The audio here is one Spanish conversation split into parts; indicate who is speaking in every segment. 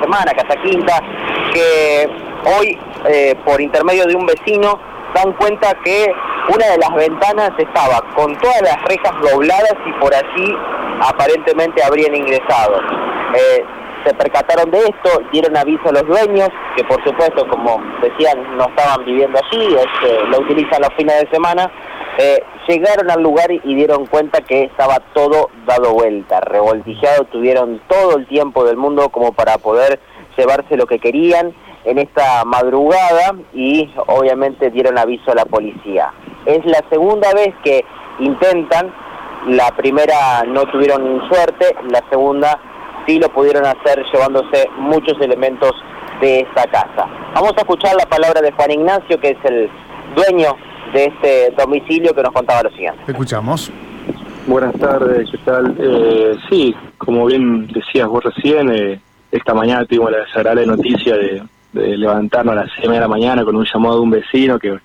Speaker 1: semana, Casa Quinta, que hoy, eh, por intermedio de un vecino, dan cuenta que una de las ventanas estaba con todas las rejas dobladas y por allí aparentemente habrían ingresado. Eh, se percataron de esto, dieron aviso a los dueños, que por supuesto, como decían, no estaban viviendo allí, este, lo utilizan los fines de semana, eh, llegaron al lugar y dieron cuenta que estaba todo dado vuelta, revoltijado, tuvieron todo el tiempo del mundo como para poder llevarse lo que querían en esta madrugada y obviamente dieron aviso a la policía. Es la segunda vez que intentan, la primera no tuvieron suerte, la segunda sí lo pudieron hacer llevándose muchos elementos de esta casa. Vamos a escuchar la palabra de Juan Ignacio, que es el dueño de este domicilio, que nos contaba lo siguiente.
Speaker 2: Escuchamos.
Speaker 3: Buenas tardes, ¿qué tal? Eh, sí, como bien decías vos recién, eh, esta mañana tuvimos la desagradable noticia de, levantarnos a las 6 de la mañana con un llamado de un vecino que,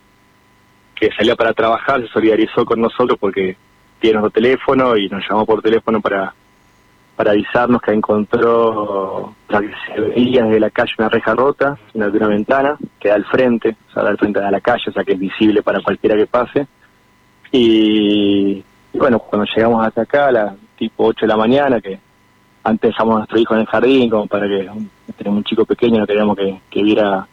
Speaker 3: que salía para trabajar, se solidarizó con nosotros porque tiene nuestro teléfono y nos llamó por teléfono para para avisarnos que encontró, que se veía desde la calle una reja rota, una, una ventana, que da al frente, o sea, da al frente de la calle, o sea, que es visible para cualquiera que pase. Y, bueno, cuando llegamos hasta acá, a las tipo 8 de la mañana, que antes dejamos a nuestro hijo en el jardín, como para que tenemos un chico pequeño, no queríamos que, que viera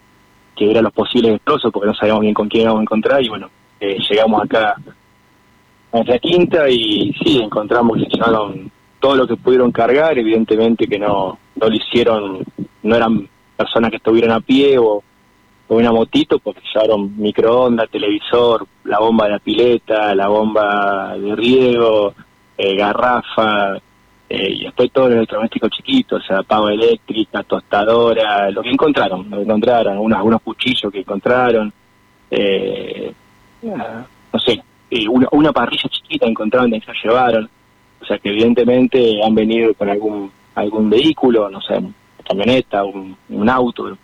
Speaker 3: que viera los posibles destrozos, porque no sabíamos bien con quién íbamos a encontrar, y bueno, eh, llegamos acá a nuestra quinta y sí, encontramos que se llevaron todo lo que pudieron cargar, evidentemente que no, no lo hicieron, no eran personas que estuvieran a pie o, una motito, porque llevaron microondas, televisor, la bomba de la pileta, la bomba de riego, eh, garrafa, eh, y después todo el electrodoméstico chiquito, o sea, pava eléctrica, tostadora, lo que encontraron, lo que encontraron, unos, algunos cuchillos que encontraron, eh, no sé, una, una parrilla chiquita encontraron que se llevaron. O sea que evidentemente han venido con algún algún vehículo, no sé, una camioneta, un, auto.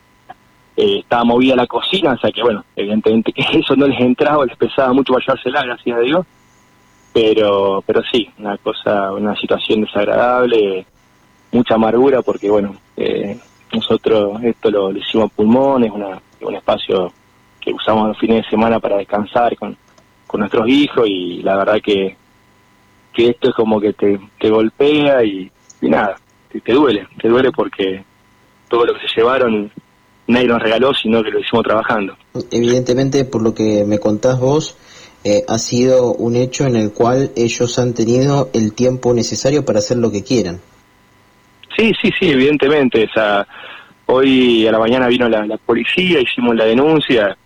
Speaker 3: Eh, estaba movida la cocina, o sea que bueno, evidentemente que eso no les entraba, les pesaba mucho para llevársela, gracias a Dios. Pero, pero sí, una cosa, una situación desagradable, mucha amargura porque bueno, eh, nosotros esto lo, hicimos a pulmones, una, un espacio que usamos los fines de semana para descansar con, con nuestros hijos y la verdad que que esto es como que te, te golpea y, nada, te, duele, te duele porque todo lo que se llevaron nadie nos regaló, sino que lo hicimos trabajando.
Speaker 4: Evidentemente, por lo que me contás vos, eh, ha sido un hecho en el cual ellos han tenido el tiempo necesario para hacer lo que quieran.
Speaker 3: Sí, sí, sí, evidentemente. O sea, hoy a la mañana vino la, policía, hicimos la denuncia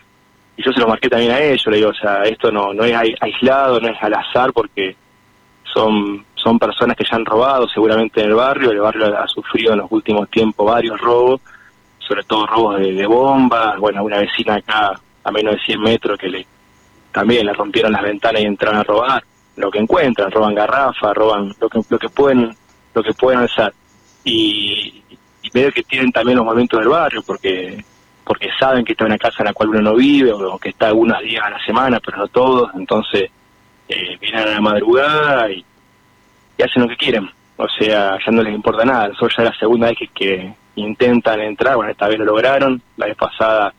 Speaker 3: y yo se lo marqué también a ellos. Le digo, o sea, esto no, no es aislado, no es al azar porque son, son personas que ya han robado seguramente en el barrio, el barrio ha sufrido en los últimos tiempos varios robos, sobre todo robos de, bombas, bueno, una vecina acá a menos de 100 metros que le también le rompieron las ventanas y entraron a robar lo que encuentran, roban garrafas, roban lo que, lo que pueden lo que pueden alzar. Y, y medio que tienen también los momentos del barrio, porque porque saben que está en una casa en la cual uno no vive, o que está algunos días a la semana, pero no todos, entonces eh, vienen a la madrugada y, hacen lo que quieren. O sea, ya no les importa nada. Nosotros ya es la segunda vez que, intentan entrar, bueno, esta vez lo lograron. La vez pasada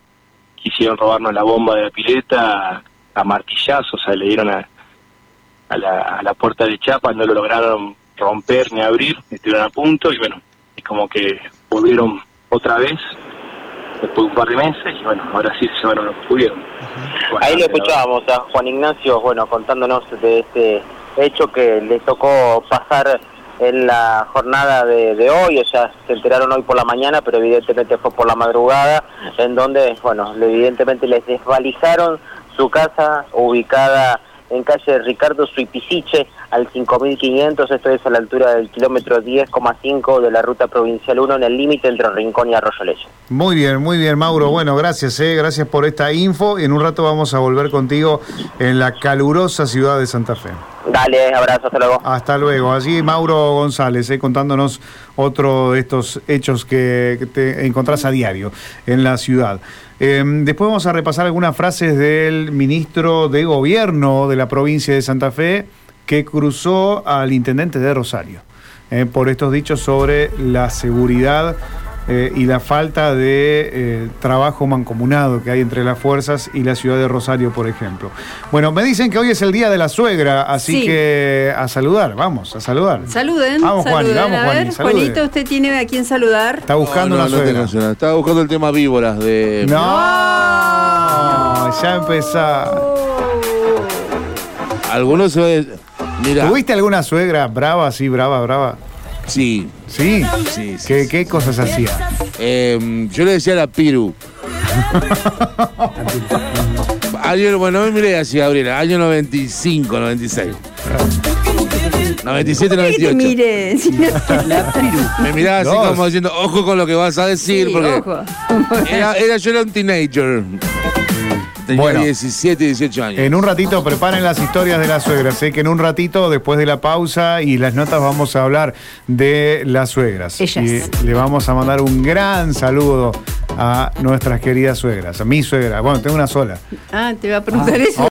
Speaker 3: quisieron robarnos la bomba de la pileta a martillazos, o sea, le dieron a, a, la, a la puerta de chapa, no lo lograron romper ni abrir, estuvieron a punto y bueno, es como que volvieron otra vez después de un par de meses y bueno, ahora sí se llevaron lo que pudieron.
Speaker 1: Ahí lo escuchábamos a Juan Ignacio, bueno, contándonos de este hecho que le tocó pasar en la jornada de, hoy, o sea, se enteraron hoy por la mañana, pero evidentemente fue por la madrugada, en donde, bueno, evidentemente les desvalijaron su casa ubicada en calle Ricardo Suipisiche al 5500, esto es a la altura del kilómetro 10,5 de la ruta provincial 1 en el límite entre Rincón y Arroyo Leche.
Speaker 2: Muy bien, muy bien, Mauro. Bueno, gracias, eh, gracias por esta info. En un rato vamos a volver contigo en la calurosa ciudad de Santa Fe.
Speaker 1: Dale, abrazo, hasta luego.
Speaker 2: Hasta luego. Allí Mauro González, eh, contándonos otro de estos hechos que, te encontrás a diario en la ciudad. Em, después vamos a repasar algunas frases del ministro de Gobierno de la provincia de Santa Fe que cruzó al intendente de Rosario eh, por estos dichos sobre la seguridad eh, y la falta de eh, trabajo mancomunado que hay entre las fuerzas y la ciudad de Rosario, por ejemplo. Bueno, me dicen que hoy es el día de la suegra, así
Speaker 5: Sí.
Speaker 2: que a saludar, vamos, a saludar.
Speaker 5: Saluden.
Speaker 2: Vamos, Juani,
Speaker 5: saluden.
Speaker 2: vamos,
Speaker 5: a ver. Juanito, ¿usted tiene a quién saludar?
Speaker 2: Está buscando
Speaker 6: No, no,
Speaker 2: una
Speaker 6: no
Speaker 2: suegra.
Speaker 6: tengo suegra. Estaba buscando el tema víboras de.
Speaker 2: No, ya empezá.
Speaker 6: Algunos se. Mira.
Speaker 2: ¿Tuviste alguna suegra brava, así, brava, brava?
Speaker 6: Sí.
Speaker 2: Sí.
Speaker 6: Sí, sí,
Speaker 2: ¿Qué, cosas hacía?
Speaker 6: Eh, yo le decía a la Piru. Año, bueno, miré así, Gabriela. Año 95, 96. 97, 98.
Speaker 5: Mire, si no-
Speaker 6: Me miraba así
Speaker 2: Dos.
Speaker 6: como diciendo, ojo con lo que vas a decir,
Speaker 5: Sí,
Speaker 6: porque
Speaker 5: ojo.
Speaker 6: era, era- yo era un teenager. Tenía
Speaker 2: Bueno.
Speaker 6: 17, 18 años.
Speaker 2: En un ratito preparen las historias de la suegra. Sé que en un ratito, después de la pausa y las notas, vamos a hablar de las suegras.
Speaker 5: Ellas.
Speaker 2: Y le vamos a mandar un gran saludo a nuestras queridas suegras. A mi suegra. Bueno, tengo una sola.
Speaker 5: Ah, te voy a preguntar eso.